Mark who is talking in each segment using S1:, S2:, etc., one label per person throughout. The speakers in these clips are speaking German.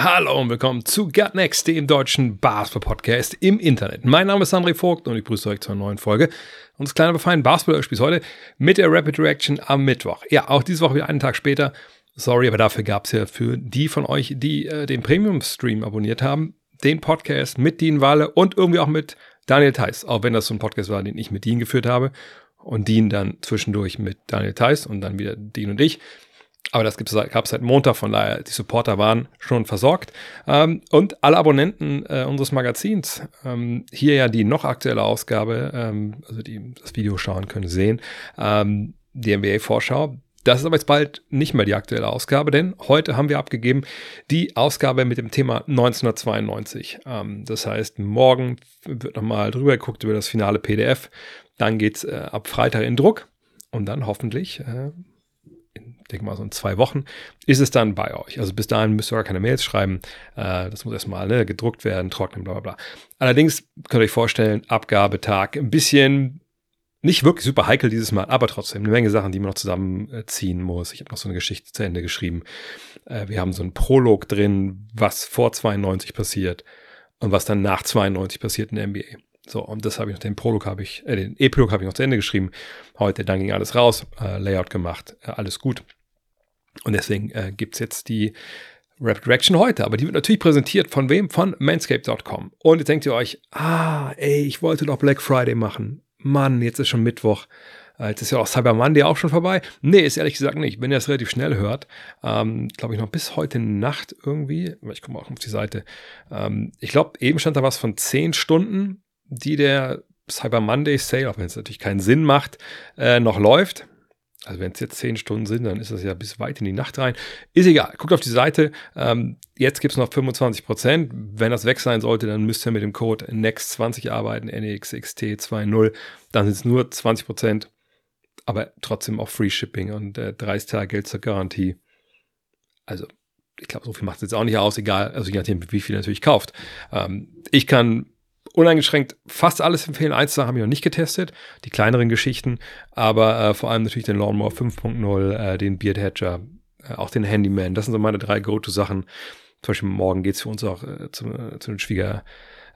S1: Hallo und willkommen zu Gut Next, dem deutschen Basketball-Podcast im Internet. Mein Name ist André Vogt und ich grüße euch zur neuen Folge unseres kleinen, aber feinen Basketball-Spiels heute mit der Rapid Reaction am Mittwoch. Ja, auch diese Woche wieder einen Tag später. Sorry, aber dafür gab es ja für die von euch, die äh, den Premium-Stream abonniert haben, den Podcast mit Dean Walle und irgendwie auch mit Daniel Theiss, auch wenn das so ein Podcast war, den ich mit Dean geführt habe und Dean dann zwischendurch mit Daniel Theiss und dann wieder Dean und ich. Aber das gab es seit Montag, von daher die Supporter waren schon versorgt. Ähm, und alle Abonnenten äh, unseres Magazins, ähm, hier ja die noch aktuelle Ausgabe, ähm, also die das Video schauen können, sehen, ähm, die NBA-Vorschau. Das ist aber jetzt bald nicht mehr die aktuelle Ausgabe, denn heute haben wir abgegeben die Ausgabe mit dem Thema 1992. Ähm, das heißt, morgen wird nochmal drüber geguckt über das finale PDF. Dann geht's äh, ab Freitag in Druck und dann hoffentlich äh, denke mal so in zwei Wochen, ist es dann bei euch. Also bis dahin müsst ihr gar keine Mails schreiben. Äh, das muss erstmal ne, gedruckt werden, trocknen, bla bla bla. Allerdings könnt ihr euch vorstellen, Abgabetag ein bisschen nicht wirklich super heikel dieses Mal, aber trotzdem eine Menge Sachen, die man noch zusammenziehen muss. Ich habe noch so eine Geschichte zu Ende geschrieben. Äh, wir haben so einen Prolog drin, was vor 92 passiert und was dann nach 92 passiert in der NBA. So, und das habe ich noch, den Prolog habe ich, äh, den Epilog habe ich noch zu Ende geschrieben. Heute, dann ging alles raus, äh, Layout gemacht, äh, alles gut. Und deswegen äh, gibt es jetzt die Rapid Reaction heute. Aber die wird natürlich präsentiert von wem? Von manscape.com. Und jetzt denkt ihr euch, ah, ey, ich wollte doch Black Friday machen. Mann, jetzt ist schon Mittwoch. Äh, Jetzt ist ja auch Cyber Monday auch schon vorbei. Nee, ist ehrlich gesagt nicht. Wenn ihr das relativ schnell hört, ähm, glaube ich noch bis heute Nacht irgendwie, ich komme auch auf die Seite, ähm, ich glaube, eben stand da was von 10 Stunden, die der Cyber Monday Sale, auch wenn es natürlich keinen Sinn macht, äh, noch läuft. Also wenn es jetzt 10 Stunden sind, dann ist das ja bis weit in die Nacht rein. Ist egal. Guckt auf die Seite. Ähm, jetzt gibt es noch 25 Prozent. Wenn das weg sein sollte, dann müsst ihr mit dem Code NEXT20 arbeiten, NEXXT20. Dann sind es nur 20 Prozent. Aber trotzdem auch Free Shipping und äh, 30 Tage Geld zur Garantie. Also ich glaube, so viel macht es jetzt auch nicht aus, egal, also je nachdem, wie viel ihr natürlich kauft. Ähm, ich kann uneingeschränkt fast alles empfehlen. Da haben wir noch nicht getestet, die kleineren Geschichten, aber äh, vor allem natürlich den Lawnmower 5.0, äh, den Beard Hatcher, äh, auch den Handyman. Das sind so meine drei Go-To-Sachen. Zum Beispiel morgen geht es für uns auch äh, zu, äh, zu den Schwieger,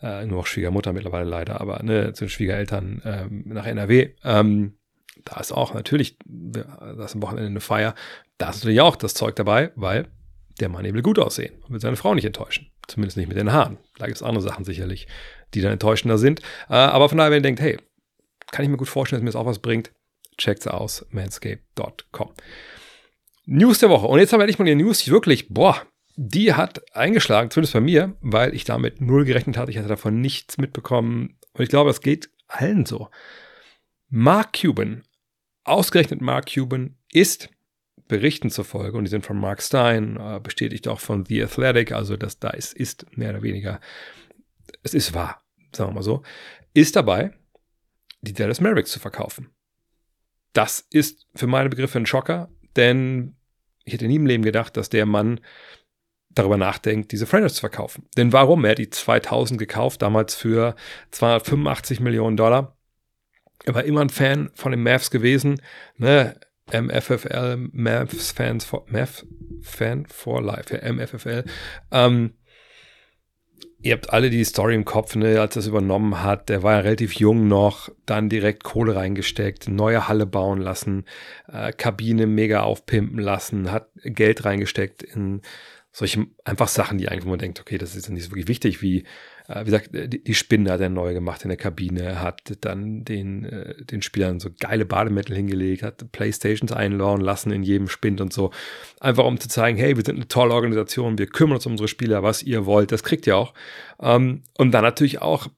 S1: äh, nur auch Schwiegermutter mittlerweile leider, aber ne, zu den Schwiegereltern ähm, nach NRW. Ähm, da ist auch natürlich, da ist am Wochenende eine Feier. Da ist natürlich auch das Zeug dabei, weil der Mann eben will gut aussehen und will seine Frau nicht enttäuschen. Zumindest nicht mit den Haaren. Da gibt es andere Sachen sicherlich, die dann enttäuschender sind. Äh, aber von daher, wenn ihr denkt, hey, kann ich mir gut vorstellen, dass mir das auch was bringt, checkt's aus, manscape.com. News der Woche. Und jetzt haben wir endlich mal die News, die wirklich, boah, die hat eingeschlagen, zumindest bei mir, weil ich damit null gerechnet hatte. Ich hatte davon nichts mitbekommen. Und ich glaube, es geht allen so. Mark Cuban, ausgerechnet Mark Cuban, ist Berichten zufolge, und die sind von Mark Stein, äh, bestätigt auch von The Athletic, also das da ist, ist mehr oder weniger, es ist wahr, sagen wir mal so, ist dabei, die Dallas Mavericks zu verkaufen. Das ist für meine Begriffe ein Schocker, denn ich hätte nie im Leben gedacht, dass der Mann darüber nachdenkt, diese Franchise zu verkaufen. Denn warum? Er hat die 2000 gekauft, damals für 285 Millionen Dollar. Er war immer ein Fan von den Mavs gewesen. Ne? MFFL, Mavs Fans for, Mav Fan for Life, ja, MFFL. Ähm, ihr habt alle die Story im Kopf, ne, als er es übernommen hat. Der war ja relativ jung noch, dann direkt Kohle reingesteckt, neue Halle bauen lassen, äh, Kabine mega aufpimpen lassen, hat Geld reingesteckt in solche einfach Sachen, die eigentlich, man denkt, okay, das ist nicht so wirklich wichtig, wie wie gesagt, die, die Spinne hat er neu gemacht in der Kabine, hat dann den, äh, den Spielern so geile Bademittel hingelegt, hat Playstations einlauen lassen in jedem Spind und so. Einfach um zu zeigen, hey, wir sind eine tolle Organisation, wir kümmern uns um unsere Spieler, was ihr wollt, das kriegt ihr auch. Ähm, und dann natürlich auch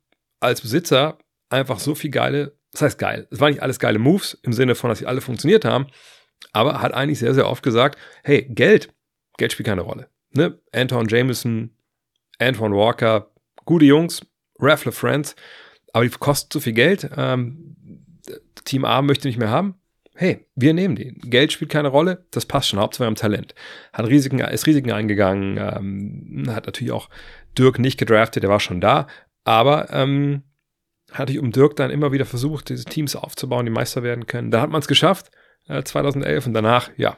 S1: als Besitzer einfach so viel geile, das heißt geil, es waren nicht alles geile Moves im Sinne von, dass sie alle funktioniert haben, aber hat eigentlich sehr, sehr oft gesagt, hey, Geld, Geld spielt keine Rolle. Ne? Anton Jameson, Antoine Walker, gute Jungs, Raffle Friends, aber die kosten zu viel Geld. Ähm, Team A möchte nicht mehr haben. Hey, wir nehmen die. Geld spielt keine Rolle, das passt schon. Hauptsache haben Talent. Hat Risiken, ist Risiken eingegangen, ähm, hat natürlich auch Dirk nicht gedraftet, der war schon da, aber ähm, hatte ich um Dirk dann immer wieder versucht, diese Teams aufzubauen, die Meister werden können. Da hat man es geschafft. 2011 äh, und danach, ja,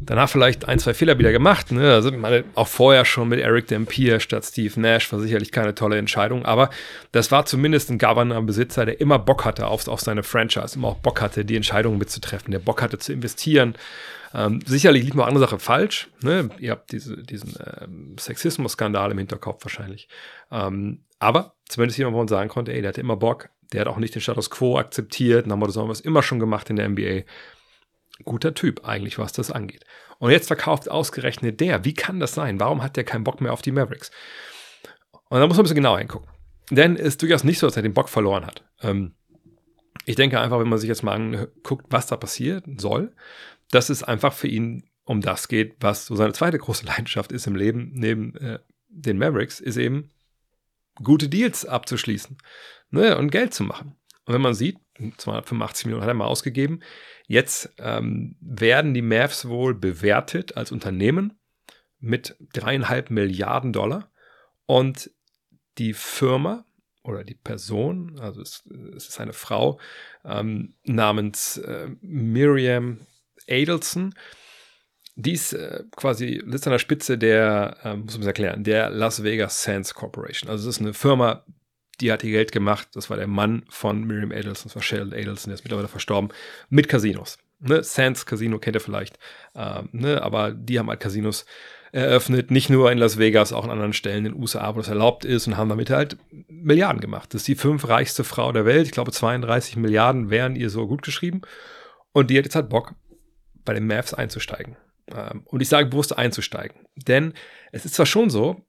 S1: danach vielleicht ein, zwei Fehler wieder gemacht. Ne? Also meine, auch vorher schon mit Eric Dampier statt Steve Nash war sicherlich keine tolle Entscheidung, aber das war zumindest ein Governor-Besitzer, der immer Bock hatte auf, auf seine Franchise, immer auch Bock hatte, die Entscheidungen mitzutreffen, der Bock hatte zu investieren. Ähm, sicherlich lief noch andere Sache falsch. Ne? Ihr habt diese, diesen ähm, Sexismus-Skandal im Hinterkopf wahrscheinlich. Ähm, aber zumindest jemand, wo man sagen konnte, ey, der hatte immer Bock, der hat auch nicht den Status quo akzeptiert, dann haben wir das immer schon gemacht in der NBA guter Typ eigentlich, was das angeht. Und jetzt verkauft ausgerechnet der. Wie kann das sein? Warum hat der keinen Bock mehr auf die Mavericks? Und da muss man ein bisschen genauer hingucken. Denn es ist durchaus nicht so, dass er den Bock verloren hat. Ähm, ich denke einfach, wenn man sich jetzt mal anguckt, was da passieren soll, dass es einfach für ihn um das geht, was so seine zweite große Leidenschaft ist im Leben, neben äh, den Mavericks, ist eben gute Deals abzuschließen ne, und Geld zu machen. Und wenn man sieht, 285 Millionen hat er mal ausgegeben, Jetzt ähm, werden die Mavs wohl bewertet als Unternehmen mit dreieinhalb Milliarden Dollar und die Firma oder die Person, also es, es ist eine Frau ähm, namens äh, Miriam Adelson, die ist äh, quasi sitzt an der Spitze der, äh, muss man erklären, der Las Vegas Sands Corporation. Also es ist eine Firma, die hat ihr Geld gemacht. Das war der Mann von Miriam Adelson, das war Sheldon Adelson, der ist mittlerweile verstorben, mit Casinos. Ne? Sands Casino kennt ihr vielleicht, ähm, ne? aber die haben halt Casinos eröffnet, nicht nur in Las Vegas, auch an anderen Stellen in den USA, wo das erlaubt ist und haben damit halt Milliarden gemacht. Das ist die fünf reichste Frau der Welt. Ich glaube, 32 Milliarden wären ihr so gut geschrieben. Und die hat jetzt halt Bock, bei den Mavs einzusteigen. Ähm, und ich sage bewusst einzusteigen. Denn es ist zwar schon so,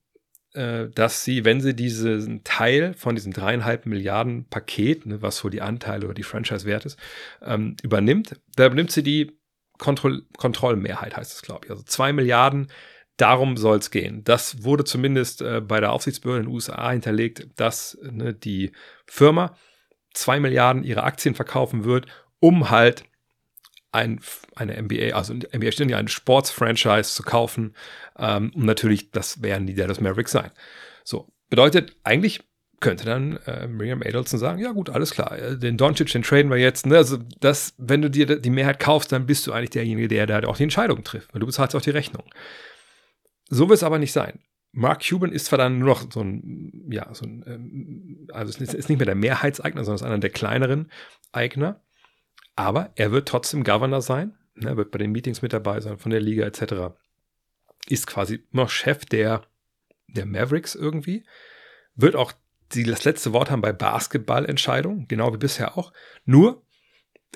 S1: dass sie, wenn sie diesen Teil von diesem dreieinhalb Milliarden Paket, ne, was so die Anteile oder die Franchise wert ist, ähm, übernimmt, da übernimmt sie die Kontroll Kontrollmehrheit, heißt es, glaube ich. Also zwei Milliarden, darum soll es gehen. Das wurde zumindest äh, bei der Aufsichtsbehörde in den USA hinterlegt, dass ne, die Firma zwei Milliarden ihre Aktien verkaufen wird, um halt ein, eine NBA, also NBA steht ja ein Sports-Franchise zu kaufen, ähm, und natürlich, das werden die Dallas Mavericks sein. So, bedeutet, eigentlich könnte dann äh, Miriam Adelson sagen, ja gut, alles klar, äh, den Doncic, den traden wir jetzt. Ne? Also das, wenn du dir die Mehrheit kaufst, dann bist du eigentlich derjenige, der da auch die Entscheidung trifft, weil du bezahlst auch die Rechnung. So wird es aber nicht sein. Mark Cuban ist zwar dann nur noch so ein, ja, so ein, ähm, also ist nicht mehr der Mehrheitseigner, sondern ist einer der kleineren Eigner, aber er wird trotzdem Governor sein, ne, wird bei den Meetings mit dabei sein, von der Liga etc. Ist quasi noch Chef der, der Mavericks irgendwie. Wird auch die, das letzte Wort haben bei Basketballentscheidungen, genau wie bisher auch. Nur,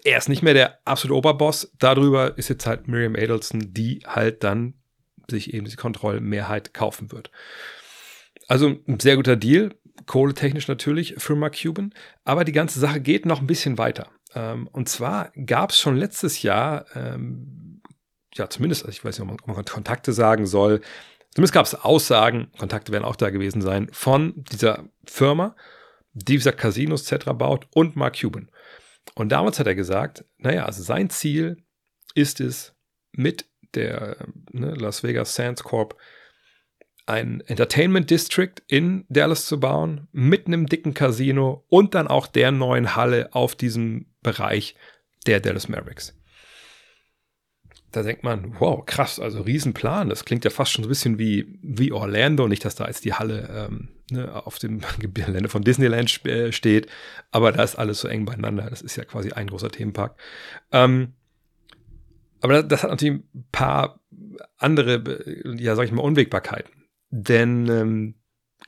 S1: er ist nicht mehr der absolute Oberboss. Darüber ist jetzt halt Miriam Adelson, die halt dann sich eben die Kontrollmehrheit kaufen wird. Also ein sehr guter Deal, kohletechnisch natürlich für Mark Cuban, aber die ganze Sache geht noch ein bisschen weiter. Ähm, und zwar gab es schon letztes Jahr, ähm, ja, zumindest, also ich weiß nicht, ob man, Kontakte sagen soll, zumindest gab es Aussagen, Kontakte werden auch da gewesen sein, von dieser Firma, die, gesagt, Casinos etc. baut und Mark Cuban. Und damals hat er gesagt, naja, also sein Ziel ist es, mit der ne, Las Vegas Sands Corp ein Entertainment District in Dallas zu bauen, mit einem dicken Casino und dann auch der neuen Halle auf diesem Bereich der Dallas Mavericks. Da denkt man, wow, krass, also Riesenplan. Das klingt ja fast schon so ein bisschen wie, wie Orlando. Nicht, dass da jetzt die Halle ähm, ne, auf dem Gelände von Disneyland äh, steht, aber da ist alles so eng beieinander. Das ist ja quasi ein großer Themenpark. Ähm, aber das, das, hat natürlich ein paar andere, ja, sag ich mal, Unwägbarkeiten. Denn ähm,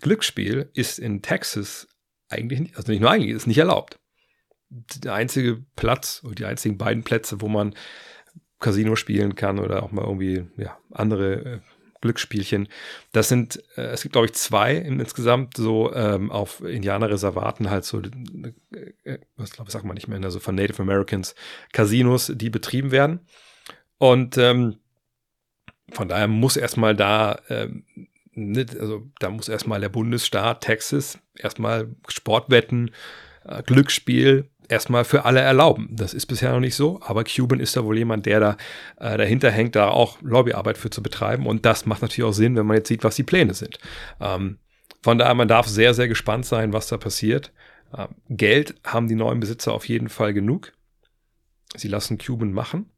S1: Glücksspiel ist in Texas eigentlich nicht, also nicht nur eigentlich, ist nicht erlaubt der einzige Platz oder die einzigen beiden Plätze, wo man Casino spielen kann oder auch mal irgendwie ja, andere äh, Glücksspielchen. Das sind, äh, es gibt glaube ich zwei insgesamt so ähm, auf Indianerreservaten halt so, äh, äh was glaube ich sagt man nicht mehr, also von Native Americans Casinos, die betrieben werden. Und ähm, von daher muss erstmal da, ähm, also da muss erstmal der Bundesstaat Texas erstmal Sportwetten äh, Glücksspiel erstmal für alle erlauben. Das ist bisher noch nicht so, aber Cuban ist da wohl jemand, der da äh, dahinter hängt, da auch Lobbyarbeit für zu betreiben. Und das macht natürlich auch Sinn, wenn man jetzt sieht, was die Pläne sind. Ähm, von daher, man darf sehr, sehr gespannt sein, was da passiert. Ähm, Geld haben die neuen Besitzer auf jeden Fall genug. Sie lassen Cuban machen.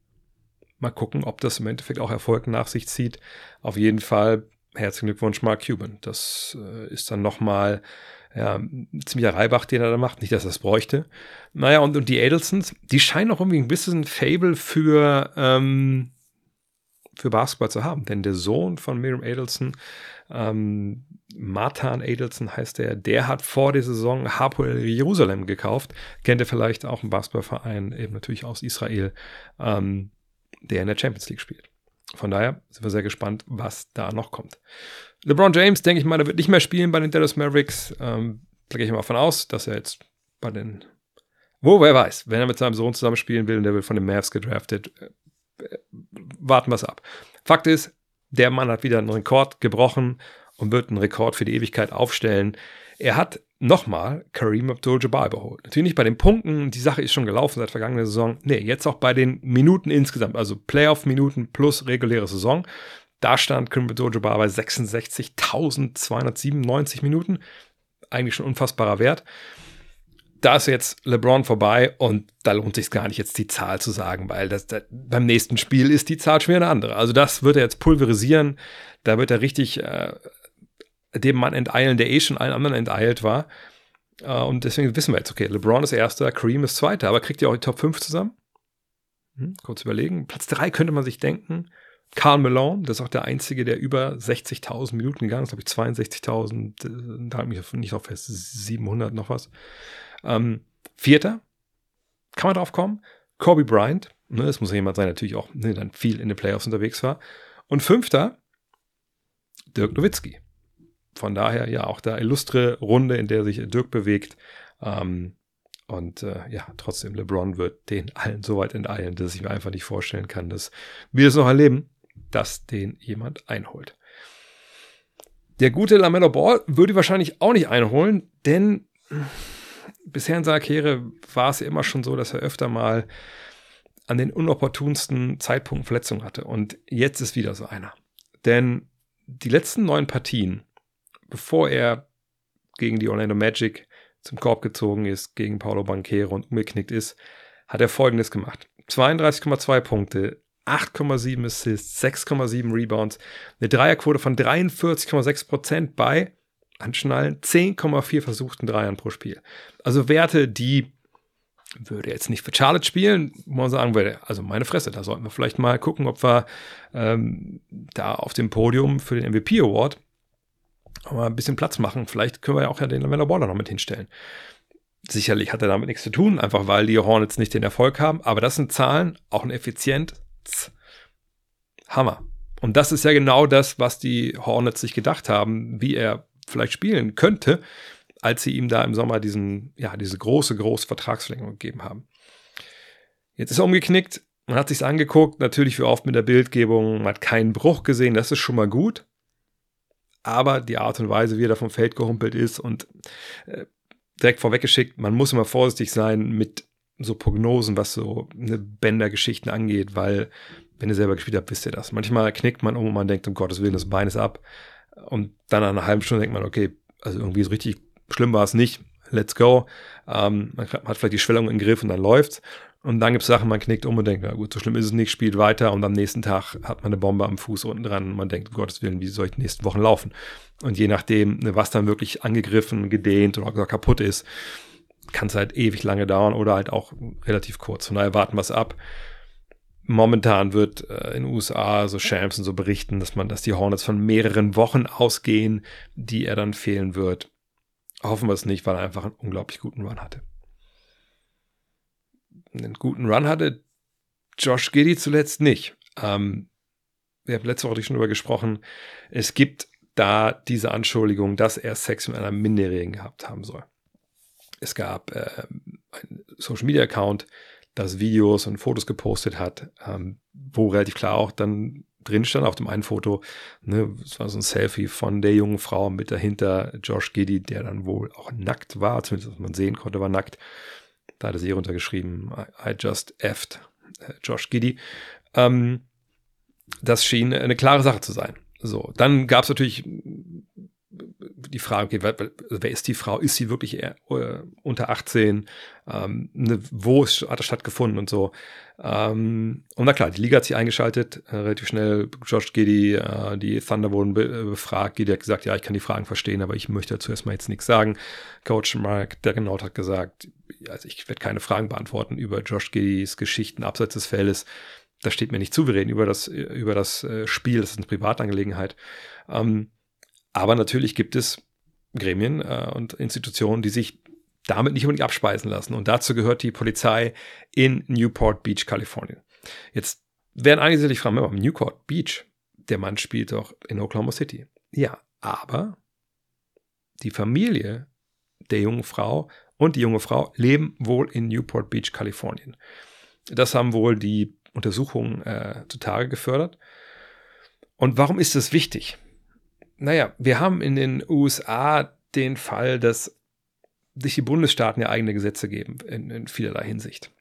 S1: Mal gucken, ob das im Endeffekt auch Erfolg nach sich zieht. Auf jeden Fall herzlichen Glückwunsch, Mark Cuban. Das äh, ist dann nochmal ja, ein ziemlicher Reibach, den er da macht. Nicht, dass er es bräuchte. Naja, und, und die Adelsons, die scheinen auch irgendwie ein bisschen Fable für, ähm, für Basketball zu haben. Denn der Sohn von Miriam Adelson, ähm, Matan Adelson heißt er, der hat vor der Saison Hapoel Jerusalem gekauft. Kennt ihr vielleicht auch einen Basketballverein, eben natürlich aus Israel, ähm, der in der Champions League spielt. Von daher sind wir sehr gespannt, was da noch kommt. LeBron James, denke ich mal, der wird nicht mehr spielen bei den Dallas Mavericks. Ähm, da gehe ich mal von aus, dass er jetzt bei den. Wo, wer weiß, wenn er mit seinem Sohn zusammen spielen will und der wird von den Mavs gedraftet, äh, warten wir es ab. Fakt ist, der Mann hat wieder einen Rekord gebrochen und wird einen Rekord für die Ewigkeit aufstellen. Er hat nochmal Kareem Abdul-Jabbar überholt. Natürlich nicht bei den Punkten, die Sache ist schon gelaufen seit vergangener Saison. Nee, jetzt auch bei den Minuten insgesamt, also Playoff-Minuten plus reguläre Saison. Da stand Kareem Abdul-Jabbar bei 66.297 Minuten. Eigentlich schon unfassbarer Wert. Da ist jetzt LeBron vorbei und da lohnt sich gar nicht, jetzt die Zahl zu sagen, weil das, das, beim nächsten Spiel ist die Zahl schon wieder eine andere. Also das wird er jetzt pulverisieren. Da wird er richtig äh, dem Mann enteilen, der eh schon allen anderen enteilt war. Äh, und deswegen wissen wir jetzt, okay, LeBron ist erster, Kareem ist zweiter, aber kriegt ihr auch die Top 5 zusammen? Hm, kurz überlegen. Platz 3 könnte man sich denken. Karl Malone, das ist auch der Einzige, der über 60.000 Minuten gegangen ist, glaube ich 62.000, äh, da habe ich mich nicht auf fest, 700 noch was. Ähm, Vierter, kann man drauf kommen, Kobe Bryant, ne, das muss ja jemand sein, natürlich auch ne, dann viel in den Playoffs unterwegs war. Und Fünfter, Dirk Nowitzki. Von daher ja auch da illustre Runde, in der sich Dirk bewegt. Ähm, und äh, ja, trotzdem, LeBron wird den allen so weit enteilen, dass ich mir einfach nicht vorstellen kann, dass wir es noch erleben dass den jemand einholt. Der gute Lamello Ball würde wahrscheinlich auch nicht einholen, denn bisher in seiner Karriere war es ja immer schon so, dass er öfter mal an den unopportunsten Zeitpunkten Verletzungen hatte. Und jetzt ist wieder so einer. Denn die letzten neun Partien, bevor er gegen die Orlando Magic zum Korb gezogen ist, gegen Paulo Banquero und umgeknickt ist, hat er folgendes gemacht. 32,2 Punkte, 8,7 Assists, 6,7 Rebounds, eine Dreierquote von 43,6 Prozent bei Anschnallen, 10,4 versuchten Dreiern pro Spiel. Also Werte, die würde jetzt nicht für Charlotte spielen, wo man sagen würde, also meine Fresse, da sollten wir vielleicht mal gucken, ob wir ähm, da auf dem Podium für den MVP Award mal ein bisschen Platz machen. Vielleicht können wir ja auch ja den Lamella Baller noch mit hinstellen. Sicherlich hat er damit nichts zu tun, einfach weil die Hornets nicht den Erfolg haben, aber das sind Zahlen, auch ein effizient, Hammer. Und das ist ja genau das, was die Hornets sich gedacht haben, wie er vielleicht spielen könnte, als sie ihm da im Sommer diesen, ja, diese große, große Vertragsverlängerung gegeben haben. Jetzt ist er umgeknickt, man hat sich angeguckt, natürlich wie oft mit der Bildgebung, man hat keinen Bruch gesehen, das ist schon mal gut. Aber die Art und Weise, wie er da vom Feld gehumpelt ist und äh, direkt vorweggeschickt, man muss immer vorsichtig sein mit so Prognosen, was so eine Bändergeschichten angeht, weil wenn ihr selber gespielt habt, wisst ihr das. Manchmal knickt man um und man denkt, um Gottes Willen, das Bein ist ab. Und dann nach einer halben Stunde denkt man, okay, also irgendwie so richtig schlimm war es nicht. Let's go. Ähm, man hat vielleicht die Schwellung im Griff und dann läuft's. Und dann gibt es Sachen, man knickt um und denkt, na gut, so schlimm ist es nicht, spielt weiter und am nächsten Tag hat man eine Bombe am Fuß unten dran und man denkt, um Gottes Willen, wie soll ich die nächsten Wochen laufen? Und je nachdem, ne, was dann wirklich angegriffen, gedehnt oder kaputt ist, kann es halt ewig lange dauern oder halt auch relativ kurz. Von daher warten wir es ab. Momentan wird äh, in den USA so Shams und so berichten, dass man, dass die Hornets von mehreren Wochen ausgehen, die er dann fehlen wird. Hoffen wir es nicht, weil er einfach einen unglaublich guten Run hatte. Einen guten Run hatte Josh Giddy zuletzt nicht. Ähm, wir haben letzte Woche schon darüber gesprochen. Es gibt da diese Anschuldigung, dass er Sex mit einer Minderjährigen gehabt haben soll. Es gab äh, einen Social Media Account, das Videos und Fotos gepostet hat, ähm, wo relativ klar auch dann drin stand auf dem einen Foto. Ne, es war so ein Selfie von der jungen Frau mit dahinter Josh Giddy, der dann wohl auch nackt war, zumindest was man sehen konnte, war nackt. Da hat er sie runtergeschrieben, I, just effed äh, Josh Giddy. Ähm, das schien eine klare Sache zu sein. So, dann gab es natürlich die Frage, okay, wer, wer, ist die Frau? Ist sie wirklich eher, äh, unter 18? Ähm, ne, wo ist, hat das stattgefunden und so? Ähm, und na klar, die Liga hat sich eingeschaltet, äh, relativ schnell. Josh Giddy, äh, die Thunder wurden be äh, befragt. Giddy hat gesagt, ja, ich kann die Fragen verstehen, aber ich möchte dazu erstmal jetzt nichts sagen. Coach Mark Dagenhout hat gesagt, also ich werde keine Fragen beantworten über Josh Giddys Geschichten abseits des Feldes. Das steht mir nicht zu. Wir reden über das, über das äh, Spiel, das ist eine Privatangelegenheit. Ähm, aber natürlich gibt es Gremien äh, und Institutionen, die sich damit nicht unbedingt abspeisen lassen. Und dazu gehört die Polizei in Newport Beach, Kalifornien. Jetzt werden einige sich fragen, aber Newport Beach, der Mann spielt doch in Oklahoma City. Ja, aber die Familie der jungen Frau und die junge Frau leben wohl in Newport Beach, Kalifornien. Das haben wohl die Untersuchungen äh, zutage gefördert. Und warum ist das wichtig? Naja, wir haben in den USA den Fall, dass sich die Bundesstaaten ja eigene Gesetze geben, in, in vielerlei Hinsicht.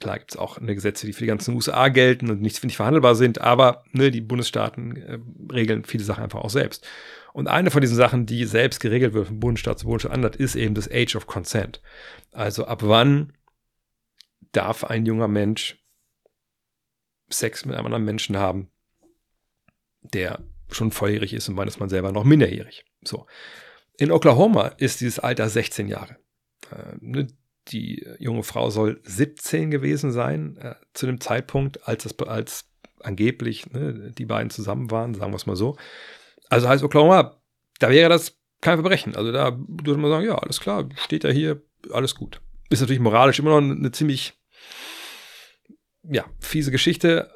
S1: Klar gibt es auch eine Gesetze, die für die ganzen USA gelten und nicht, nicht verhandelbar sind, aber ne, die Bundesstaaten äh, regeln viele Sachen einfach auch selbst. Und eine von diesen Sachen, die selbst geregelt wird von Bundesstaat zu Bundesstaat anders, ist eben das Age of Consent. Also ab wann darf ein junger Mensch Sex mit einem anderen Menschen haben, der schon volljährig ist und meint, ist man selber noch minderjährig. So. In Oklahoma ist dieses Alter 16 Jahre. Äh, ne, die junge Frau soll 17 gewesen sein äh, zu dem Zeitpunkt, als, das, als angeblich ne, die beiden zusammen waren, sagen wir es mal so. Also heißt Oklahoma, da wäre das kein Verbrechen. Also da würde man sagen, ja, alles klar, steht ja hier, alles gut. Ist natürlich moralisch immer noch eine ziemlich, ja, fiese Geschichte,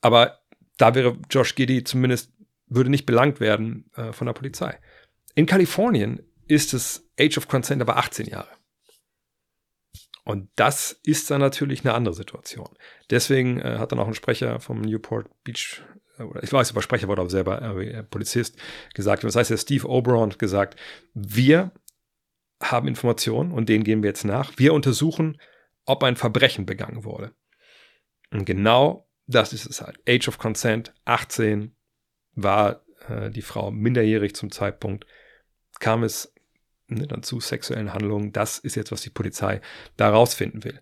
S1: aber da wäre Josh Giddy zumindest würde nicht belangt werden äh, von der Polizei. In Kalifornien ist das Age of Consent aber 18 Jahre. Und das ist dann natürlich eine andere Situation. Deswegen äh, hat dann auch ein Sprecher vom Newport Beach, äh, ich weiß, aber Sprecher wurde auch selber äh, Polizist, gesagt, das heißt, der Steve Oberon hat gesagt, wir haben Informationen und denen gehen wir jetzt nach. Wir untersuchen, ob ein Verbrechen begangen wurde. Und genau das ist es halt. Age of Consent, 18, war äh, die Frau minderjährig zum Zeitpunkt, kam es ne, dann zu sexuellen Handlungen. Das ist jetzt, was die Polizei da rausfinden will.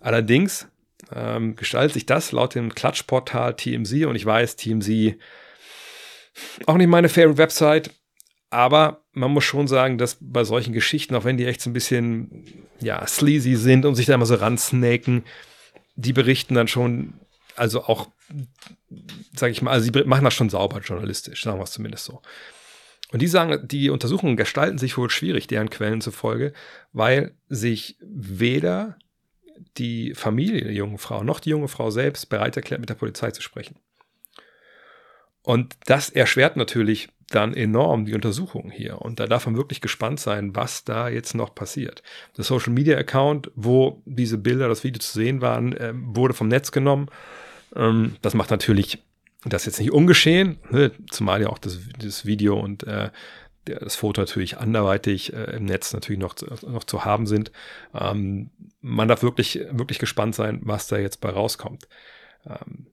S1: Allerdings ähm, gestaltet sich das laut dem Klatschportal TMZ und ich weiß, TMZ auch nicht meine favorite Website, aber man muss schon sagen, dass bei solchen Geschichten, auch wenn die echt so ein bisschen ja, sleazy sind und sich da immer so ransnaken, die berichten dann schon, also auch sage ich mal, also sie machen das schon sauber journalistisch, sagen wir es zumindest so. Und die sagen, die Untersuchungen gestalten sich wohl schwierig, deren Quellen zufolge, weil sich weder die Familie der jungen Frau noch die junge Frau selbst bereit erklärt, mit der Polizei zu sprechen. Und das erschwert natürlich dann enorm die Untersuchungen hier. Und da darf man wirklich gespannt sein, was da jetzt noch passiert. Der Social Media Account, wo diese Bilder, das Video zu sehen waren, äh, wurde vom Netz genommen ähm, das macht natürlich das jetzt nicht ungeschehen, ne? zumal ja auch das, das Video und äh, das Foto natürlich anderweitig äh, im Netz natürlich noch, noch zu haben sind. Ähm, man darf wirklich, wirklich gespannt sein, was da jetzt bei rauskommt. Ähm,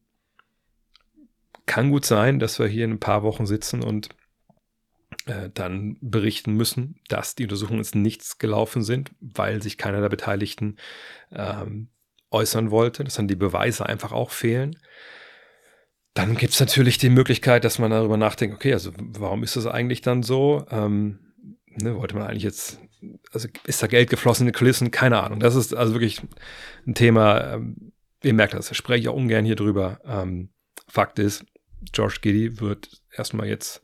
S1: kann gut sein, dass wir hier in ein paar Wochen sitzen und äh, dann berichten müssen, dass die Untersuchungen ins Nichts gelaufen sind, weil sich keiner der Beteiligten ähm, äußern wollte, dass dann die Beweise einfach auch fehlen. Dann gibt es natürlich die Möglichkeit, dass man darüber nachdenkt, okay, also warum ist das eigentlich dann so? Ähm, ne, wollte man eigentlich jetzt, also ist da Geld geflossen in die Kulissen? Keine Ahnung. Das ist also wirklich ein Thema, ähm, ihr merkt das, spreche ich auch ungern hier drüber. Ähm, Fakt ist, George Giddy wird erstmal jetzt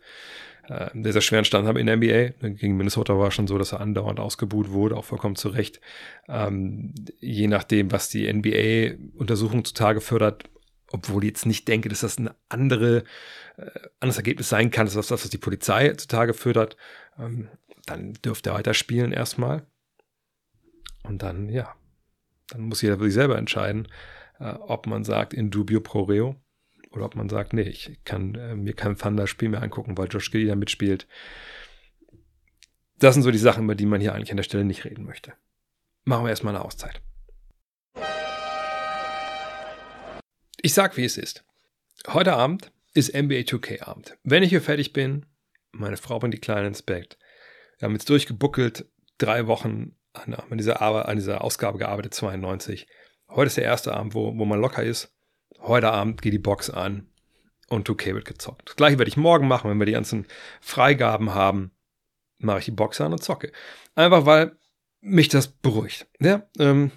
S1: äh, sehr, sehr schweren Stand haben in der NBA. Gegen Minnesota war schon so, dass er andauernd ausgebuht wurde, auch vollkommen zu Recht. Ähm, je nachdem, was die NBA-Untersuchung zutage fördert, obwohl ich jetzt nicht denke, dass das ein andere, äh, anderes Ergebnis sein kann, als das, was die Polizei zutage fördert, ähm, dann dürfte er weiterspielen erstmal. Und dann, ja, dann muss jeder für sich selber entscheiden, äh, ob man sagt in dubio pro reo Oder ob man sagt, nee, ich kann äh, mir kein Thunder-Spiel mehr angucken, weil Josh Giddy da mitspielt. Das sind so die Sachen, über die man hier eigentlich an der Stelle nicht reden möchte. Machen wir erstmal eine Auszeit. Ich sag, wie es ist. Heute Abend ist NBA 2K Abend. Wenn ich hier fertig bin, meine Frau bringt die Kleine ins Bett. Wir haben jetzt durchgebuckelt, drei Wochen an, an, dieser, Arbeit, an dieser Ausgabe gearbeitet, 92. Heute ist der erste Abend, wo, wo man locker ist. Heute Abend geht die Box an und 2K wird gezockt. Das gleiche werde ich morgen machen, wenn wir die ganzen Freigaben haben, mache ich die Box an und zocke. Einfach weil mich das beruhigt. Ja, ähm,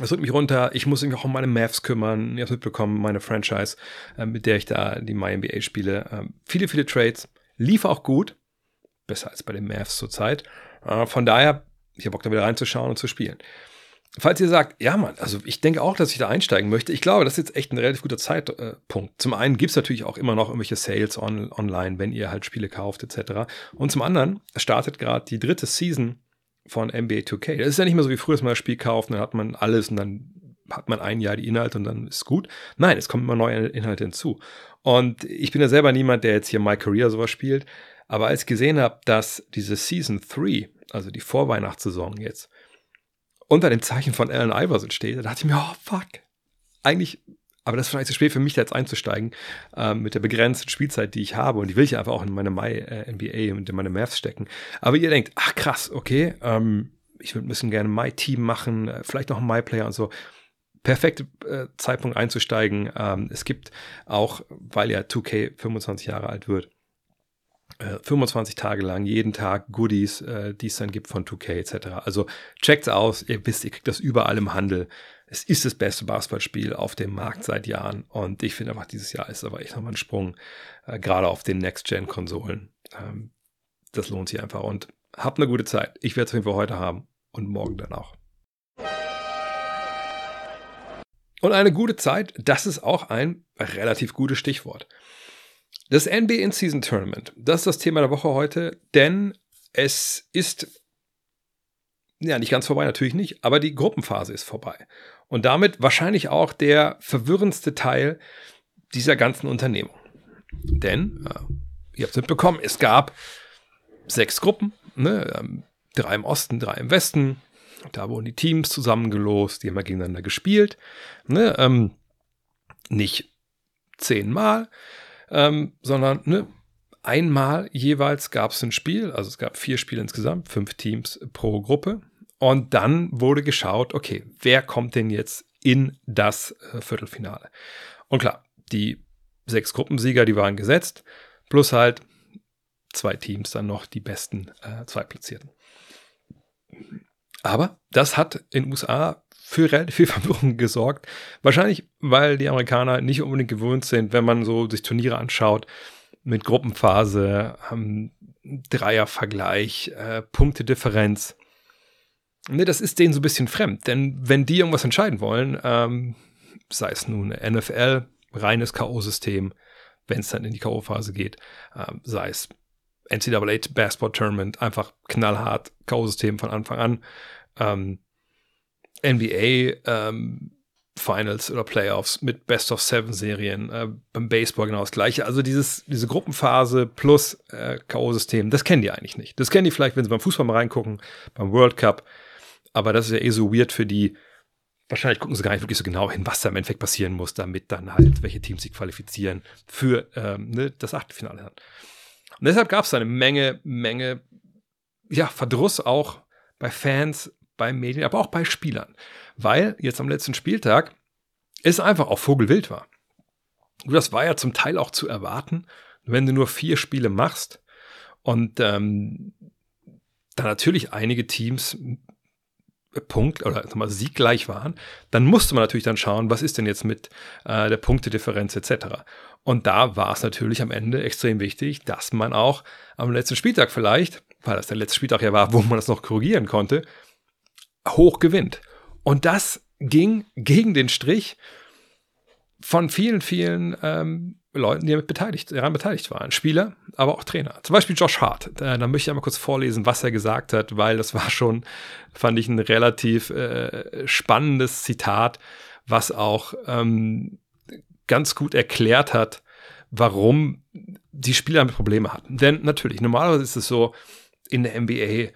S1: es rückt mich runter. Ich muss mich auch um meine Mavs kümmern. Ihr habt mitbekommen, meine Franchise, äh, mit der ich da die MyNBA spiele. Äh, viele, viele Trades. Lief auch gut. Besser als bei den Mavs zurzeit. Äh, von daher, ich habe Bock da wieder reinzuschauen und zu spielen. Falls ihr sagt, ja Mann, also ich denke auch, dass ich da einsteigen möchte, ich glaube, das ist jetzt echt ein relativ guter Zeitpunkt. Zum einen gibt es natürlich auch immer noch irgendwelche Sales on, online, wenn ihr halt Spiele kauft etc. Und zum anderen startet gerade die dritte Season von NBA 2K. Das ist ja nicht mehr so wie früher, dass man das Spiel kauft dann hat man alles und dann hat man ein Jahr die Inhalte und dann ist gut. Nein, es kommen immer neue Inhalte hinzu. Und ich bin ja selber niemand, der jetzt hier My Career sowas spielt. Aber als ich gesehen habe, dass diese Season 3, also die Vorweihnachtssaison jetzt, unter dem Zeichen von Allen Iverson steht, da dachte ich mir, oh fuck. Eigentlich aber das ist vielleicht zu spät für mich, da jetzt einzusteigen, äh, mit der begrenzten Spielzeit, die ich habe. Und die will ich einfach auch in meine My äh, NBA und in meine Mavs stecken. Aber ihr denkt, ach krass, okay, ähm, ich würde ein bisschen gerne My Team machen, äh, vielleicht noch ein My Player und so. Perfekte äh, Zeitpunkt einzusteigen. Ähm, es gibt auch, weil ja 2K 25 Jahre alt wird, 25 äh, Tage lang, jeden Tag Goodies, äh, die es dann gibt von 2K etc. Also checkt's aus, ihr wisst, ihr kriegt das überall im Handel es ist das beste Basketballspiel auf dem Markt seit Jahren. Und ich finde einfach, dieses Jahr ist aber echt nochmal ein Sprung, äh, gerade auf den Next-Gen-Konsolen. Ähm, das lohnt sich einfach. Und habt eine gute Zeit. Ich werde es auf jeden Fall heute haben und morgen dann auch. Und eine gute Zeit, das ist auch ein relativ gutes Stichwort. Das NBA In-Season Tournament, das ist das Thema der Woche heute, denn es ist ja nicht ganz vorbei, natürlich nicht, aber die Gruppenphase ist vorbei. Und damit wahrscheinlich auch der verwirrendste Teil dieser ganzen Unternehmung. Denn, äh, ihr habt es mitbekommen, es gab sechs Gruppen, ne? Ähm, drei im Osten, drei im Westen. Da wurden die Teams zusammengelost, die haben gegeneinander gespielt. Ne? Ähm, nicht zehnmal, ähm, sondern ne, einmal jeweils gab es ein Spiel. Also es gab vier Spiele insgesamt, fünf Teams pro Gruppe. Und dann wurde geschaut, okay, wer kommt denn jetzt in das äh, Viertelfinale? Und klar, die sechs Gruppensieger, die waren gesetzt, plus halt zwei Teams dann noch die besten äh, Zweitplatzierten. Aber das hat in USA für relativ viel Verwirrung gesorgt. Wahrscheinlich, weil die Amerikaner nicht unbedingt gewöhnt sind, wenn man so sich Turniere anschaut, mit Gruppenphase, ähm, Dreiervergleich, äh, Punktedifferenz. Ne, das ist denen so ein bisschen fremd, denn wenn die irgendwas entscheiden wollen, ähm, sei es nun NFL, reines K.O.-System, wenn es dann in die K.O.-Phase geht, ähm, sei es NCAA Basketball Tournament, einfach knallhart K.O.-System von Anfang an, ähm, NBA ähm, Finals oder Playoffs mit Best of Seven Serien, äh, beim Baseball genau das gleiche. Also dieses, diese Gruppenphase plus äh, K.O.-System, das kennen die eigentlich nicht. Das kennen die vielleicht, wenn sie beim Fußball mal reingucken, beim World Cup aber das ist ja eh so weird für die. Wahrscheinlich gucken sie gar nicht wirklich so genau hin, was da im Endeffekt passieren muss, damit dann halt welche Teams sich qualifizieren für ähm, ne, das Achtelfinale. Und deshalb gab es eine Menge, Menge, ja, Verdruss auch bei Fans, bei Medien, aber auch bei Spielern. Weil jetzt am letzten Spieltag es einfach auch Vogelwild war. Das war ja zum Teil auch zu erwarten, wenn du nur vier Spiele machst und ähm, da natürlich einige Teams Punkt oder mal sieggleich waren, dann musste man natürlich dann schauen, was ist denn jetzt mit äh, der Punktedifferenz etc. Und da war es natürlich am Ende extrem wichtig, dass man auch am letzten Spieltag vielleicht, weil das der letzte Spieltag ja war, wo man das noch korrigieren konnte, hoch gewinnt. Und das ging gegen den Strich von vielen, vielen ähm, Leuten, die damit beteiligt, daran beteiligt waren. Spieler, aber auch Trainer. Zum Beispiel Josh Hart. Da, da, möchte ich einmal kurz vorlesen, was er gesagt hat, weil das war schon, fand ich, ein relativ äh, spannendes Zitat, was auch ähm, ganz gut erklärt hat, warum die Spieler damit Probleme hatten. Denn natürlich, normalerweise ist es so in der NBA,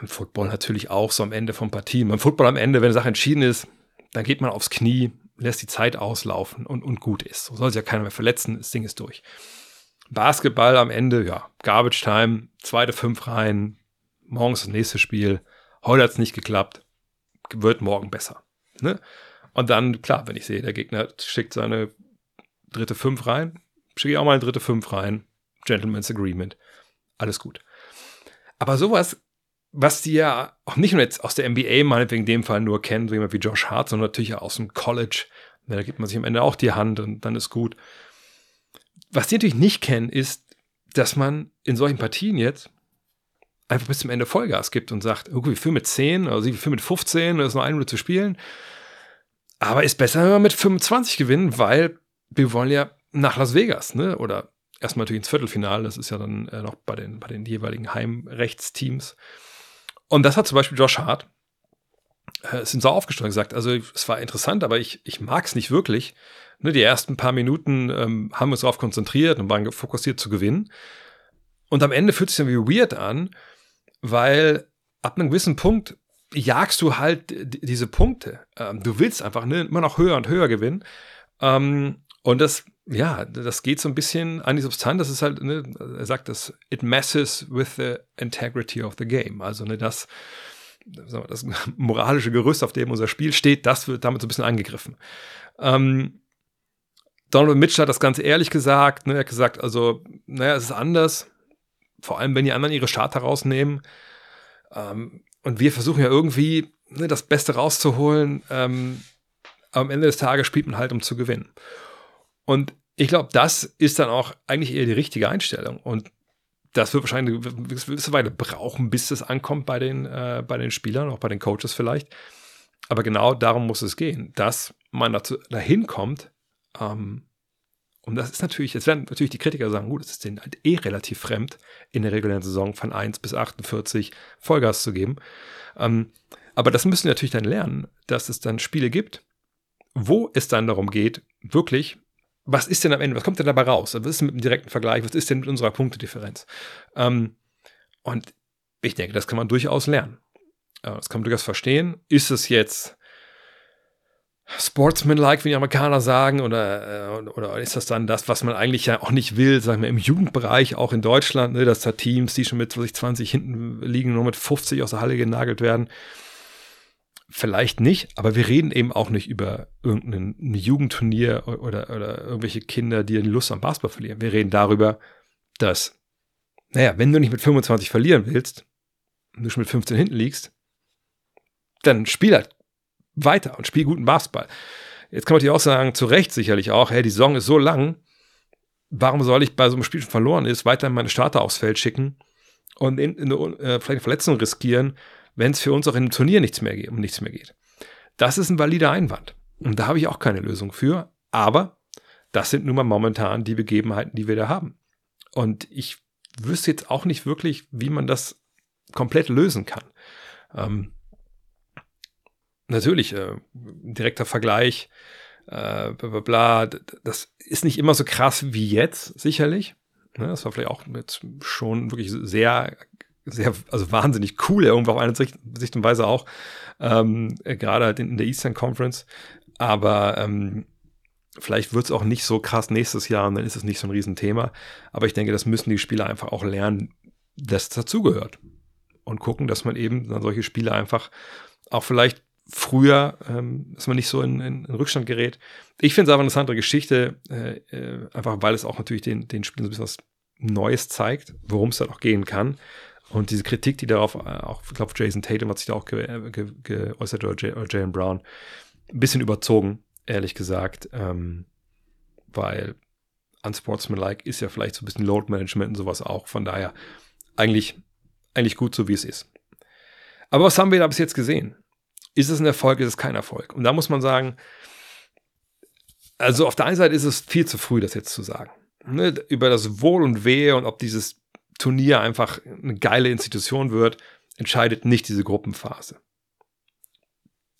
S1: im Football natürlich auch so am Ende von Partien. Beim Football am Ende, wenn eine Sache entschieden ist, dann geht man aufs Knie, lässt die Zeit auslaufen und, und gut ist. So soll sich ja keiner mehr verletzen, das Ding ist durch. Basketball am Ende, ja, Garbage Time, zweite fünf rein, morgens das nächste Spiel. Heute hat es nicht geklappt, wird morgen besser. Ne? Und dann, klar, wenn ich sehe, der Gegner schickt seine dritte fünf rein, schicke ich auch mal eine dritte fünf rein. Gentleman's Agreement. Alles gut. Aber sowas, was die ja auch nicht nur jetzt aus der NBA meinetwegen in dem Fall nur kennen, so jemand wie Josh Hart, sondern natürlich auch aus dem College. Da gibt man sich am Ende auch die Hand und dann ist gut. Was die natürlich nicht kennen, ist, dass man in solchen Partien jetzt einfach bis zum Ende Vollgas gibt und sagt, okay, wir führen mit 10, also wir führen mit 15, da ist noch eine Minute zu spielen. Aber ist besser, wenn wir mit 25 gewinnen, weil wir wollen ja nach Las Vegas, ne? Oder erstmal natürlich ins Viertelfinale, das ist ja dann äh, noch bei den, bei den jeweiligen Heimrechtsteams. Und das hat zum Beispiel Josh Hart, äh, sind so aufgestellt gesagt, also es war interessant, aber ich, ich mag es nicht wirklich. Ne, die ersten paar Minuten ähm, haben wir uns darauf konzentriert und waren fokussiert zu gewinnen. Und am Ende fühlt es sich dann wie weird an, weil ab einem gewissen Punkt jagst du halt diese Punkte. Ähm, du willst einfach ne, immer noch höher und höher gewinnen. Ähm, und das, ja, das geht so ein bisschen an die Substanz. Das ist halt, ne, er sagt das, it messes with the integrity of the game. Also ne, das, das moralische Gerüst, auf dem unser Spiel steht, das wird damit so ein bisschen angegriffen. Ähm, Donald Mitchell hat das ganz ehrlich gesagt. Ne, er hat gesagt, also, naja, es ist anders. Vor allem, wenn die anderen ihre Starter rausnehmen. Ähm, und wir versuchen ja irgendwie ne, das Beste rauszuholen. Ähm, am Ende des Tages spielt man halt, um zu gewinnen. Und ich glaube, das ist dann auch eigentlich eher die richtige Einstellung. Und das wird wahrscheinlich eine gewisse Weile brauchen, bis das ankommt bei den, äh, bei den Spielern, auch bei den Coaches vielleicht. Aber genau darum muss es gehen, dass man dazu, dahin kommt. Ähm, und das ist natürlich, jetzt werden natürlich die Kritiker sagen, gut, es ist denen halt eh relativ fremd, in der regulären Saison von 1 bis 48 Vollgas zu geben. Ähm, aber das müssen wir natürlich dann lernen, dass es dann Spiele gibt, wo es dann darum geht, wirklich was ist denn am Ende, was kommt denn dabei raus? Was ist mit dem direkten Vergleich? Was ist denn mit unserer Punktedifferenz? Ähm, und ich denke, das kann man durchaus lernen. Äh, das kann man durchaus verstehen. Ist es jetzt sportsmanlike, wie die Amerikaner sagen, oder, äh, oder ist das dann das, was man eigentlich ja auch nicht will, sagen wir im Jugendbereich, auch in Deutschland, ne, dass da Teams, die schon mit 20, hinten liegen, nur mit 50 aus der Halle genagelt werden? Vielleicht nicht, aber wir reden eben auch nicht über irgendein Jugendturnier oder, oder irgendwelche Kinder, die Lust am Basketball verlieren. Wir reden darüber, dass, naja, wenn du nicht mit 25 verlieren willst und du schon mit 15 hinten liegst, dann spiel halt weiter und spiel guten Basketball. Jetzt kann man dir auch sagen, zu Recht sicherlich auch, hey, die Saison ist so lang, warum soll ich bei so einem Spiel schon verloren ist, weiter meine Starter aufs Feld schicken und in, in, in, äh, vielleicht eine Verletzung riskieren, wenn es für uns auch einem Turnier nichts mehr geht, um nichts mehr geht. Das ist ein valider Einwand. Und da habe ich auch keine Lösung für. Aber das sind nun mal momentan die Begebenheiten, die wir da haben. Und ich wüsste jetzt auch nicht wirklich, wie man das komplett lösen kann. Ähm, natürlich, äh, direkter Vergleich, äh, bla, bla, bla, das ist nicht immer so krass wie jetzt, sicherlich. Ne, das war vielleicht auch mit schon wirklich sehr sehr, also wahnsinnig cool, irgendwo auf eine Sicht, und Weise auch, ähm, gerade halt in, in, der Eastern Conference. Aber ähm, vielleicht wird es auch nicht so krass nächstes Jahr und dann ist es nicht so ein Riesenthema. Aber ich denke, das müssen die Spieler einfach auch lernen, dass dazugehört. Und gucken, dass man eben dann solche Spiele einfach auch vielleicht früher, ähm, dass man nicht so in, in, in Rückstand gerät. Ich finde es aber eine interessante Geschichte, äh, äh, einfach weil es auch natürlich den, den Spielern so ein bisschen was Neues zeigt, worum es dann auch gehen kann. Und diese Kritik, die darauf, äh, auch, ich glaube, Jason Tatum hat sich da auch ge, äh, ge, geäußert oder, J, oder Jalen Brown, ein bisschen überzogen, ehrlich gesagt, ähm, weil unsportsmanlike ist ja vielleicht so ein bisschen Load Management und sowas auch. Von daher eigentlich, eigentlich gut so, wie es ist. Aber was haben wir da bis jetzt gesehen? Ist es ein Erfolg, ist es kein Erfolg? Und da muss man sagen, also auf der einen Seite ist es viel zu früh, das jetzt zu sagen. Ne, über das Wohl und Wehe und ob dieses Turnier einfach eine geile Institution wird, entscheidet nicht diese Gruppenphase.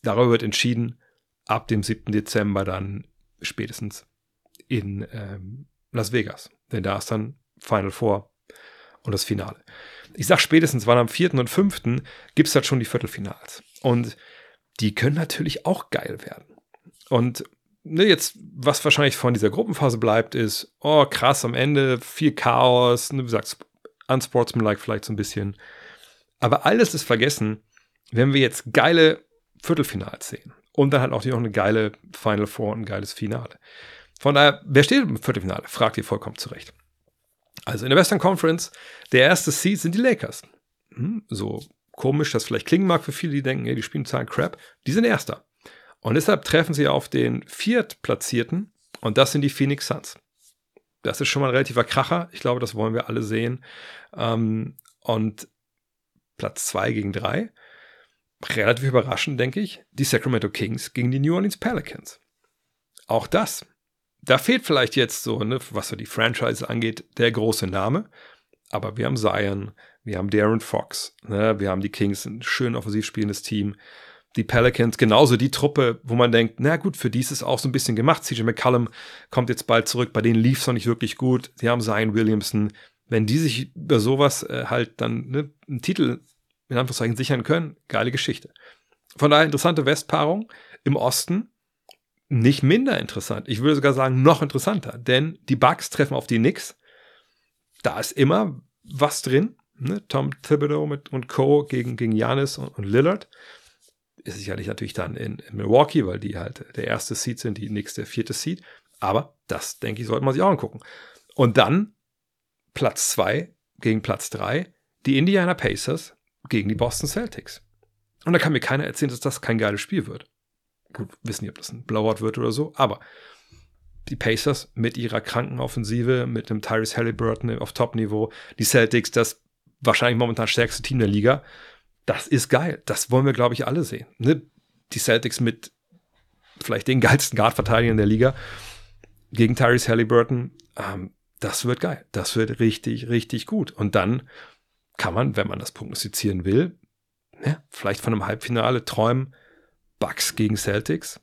S1: Darüber wird entschieden ab dem 7. Dezember dann spätestens in ähm, Las Vegas. Denn da ist dann Final Four und das Finale. Ich sag spätestens, weil am 4. und 5. gibt es halt schon die Viertelfinals. Und die können natürlich auch geil werden. Und ne, jetzt, was wahrscheinlich von dieser Gruppenphase bleibt, ist, oh krass, am Ende viel Chaos, ne, wie sagst unsportsmanlike vielleicht so ein bisschen. Aber alles ist vergessen, wenn wir jetzt geile Viertelfinals sehen. Und dann halt auch noch eine geile Final Four und ein geiles Finale. Von daher, wer steht im Viertelfinale? Fragt ihr vollkommen zurecht. Also in der Western Conference, der erste Seed sind die Lakers. Hm, so komisch das vielleicht klingen mag für viele, die denken, ey, die spielen zahlen Crap. Die sind Erster. Und deshalb treffen sie auf den Viertplatzierten und das sind die Phoenix Suns. Das ist schon mal ein relativer Kracher. Ich glaube, das wollen wir alle sehen. Ähm, und Platz 2 gegen 3. Relativ überraschend, denke ich. Die Sacramento Kings gegen die New Orleans Pelicans. Auch das. Da fehlt vielleicht jetzt so, ne, was so die Franchise angeht, der große Name. Aber wir haben Zion, wir haben Darren Fox, ne, wir haben die Kings, ein schön offensiv spielendes Team die Pelicans genauso die Truppe, wo man denkt, na gut, für die ist es auch so ein bisschen gemacht. CJ McCallum kommt jetzt bald zurück, bei denen lief es noch nicht wirklich gut. Sie haben Zion Williamson. Wenn die sich über sowas äh, halt dann ne, einen Titel in Anführungszeichen sichern können, geile Geschichte. Von daher interessante Westpaarung im Osten. Nicht minder interessant. Ich würde sogar sagen, noch interessanter, denn die Bucks treffen auf die Knicks. Da ist immer was drin. Ne? Tom Thibodeau mit, und Co. gegen, gegen Giannis und, und Lillard ist sicherlich natürlich dann in, Milwaukee, weil die halt der erste Seed sind, die nächste vierte Seed. Aber das, denke ich, sollte man sich auch angucken. Und dann Platz zwei gegen Platz drei die Indiana Pacers gegen die Boston Celtics. Und da kann mir keiner erzählen, dass das kein geiles Spiel wird. Gut, wissen nicht, ob das ein Blowout wird oder so, aber die Pacers mit ihrer kranken Offensive, mit dem Tyrese Halliburton auf Top-Niveau, die Celtics, das wahrscheinlich momentan stärkste Team der Liga, das ist geil. Das wollen wir, glaube ich, alle sehen. Ne? Die Celtics mit vielleicht den geilsten Guard-Verteidigern der Liga gegen Tyrese Halliburton. Ähm, das wird geil. Das wird richtig, richtig gut. Und dann kann man, wenn man das prognostizieren will, ne, vielleicht von einem Halbfinale träumen. Bucks gegen Celtics,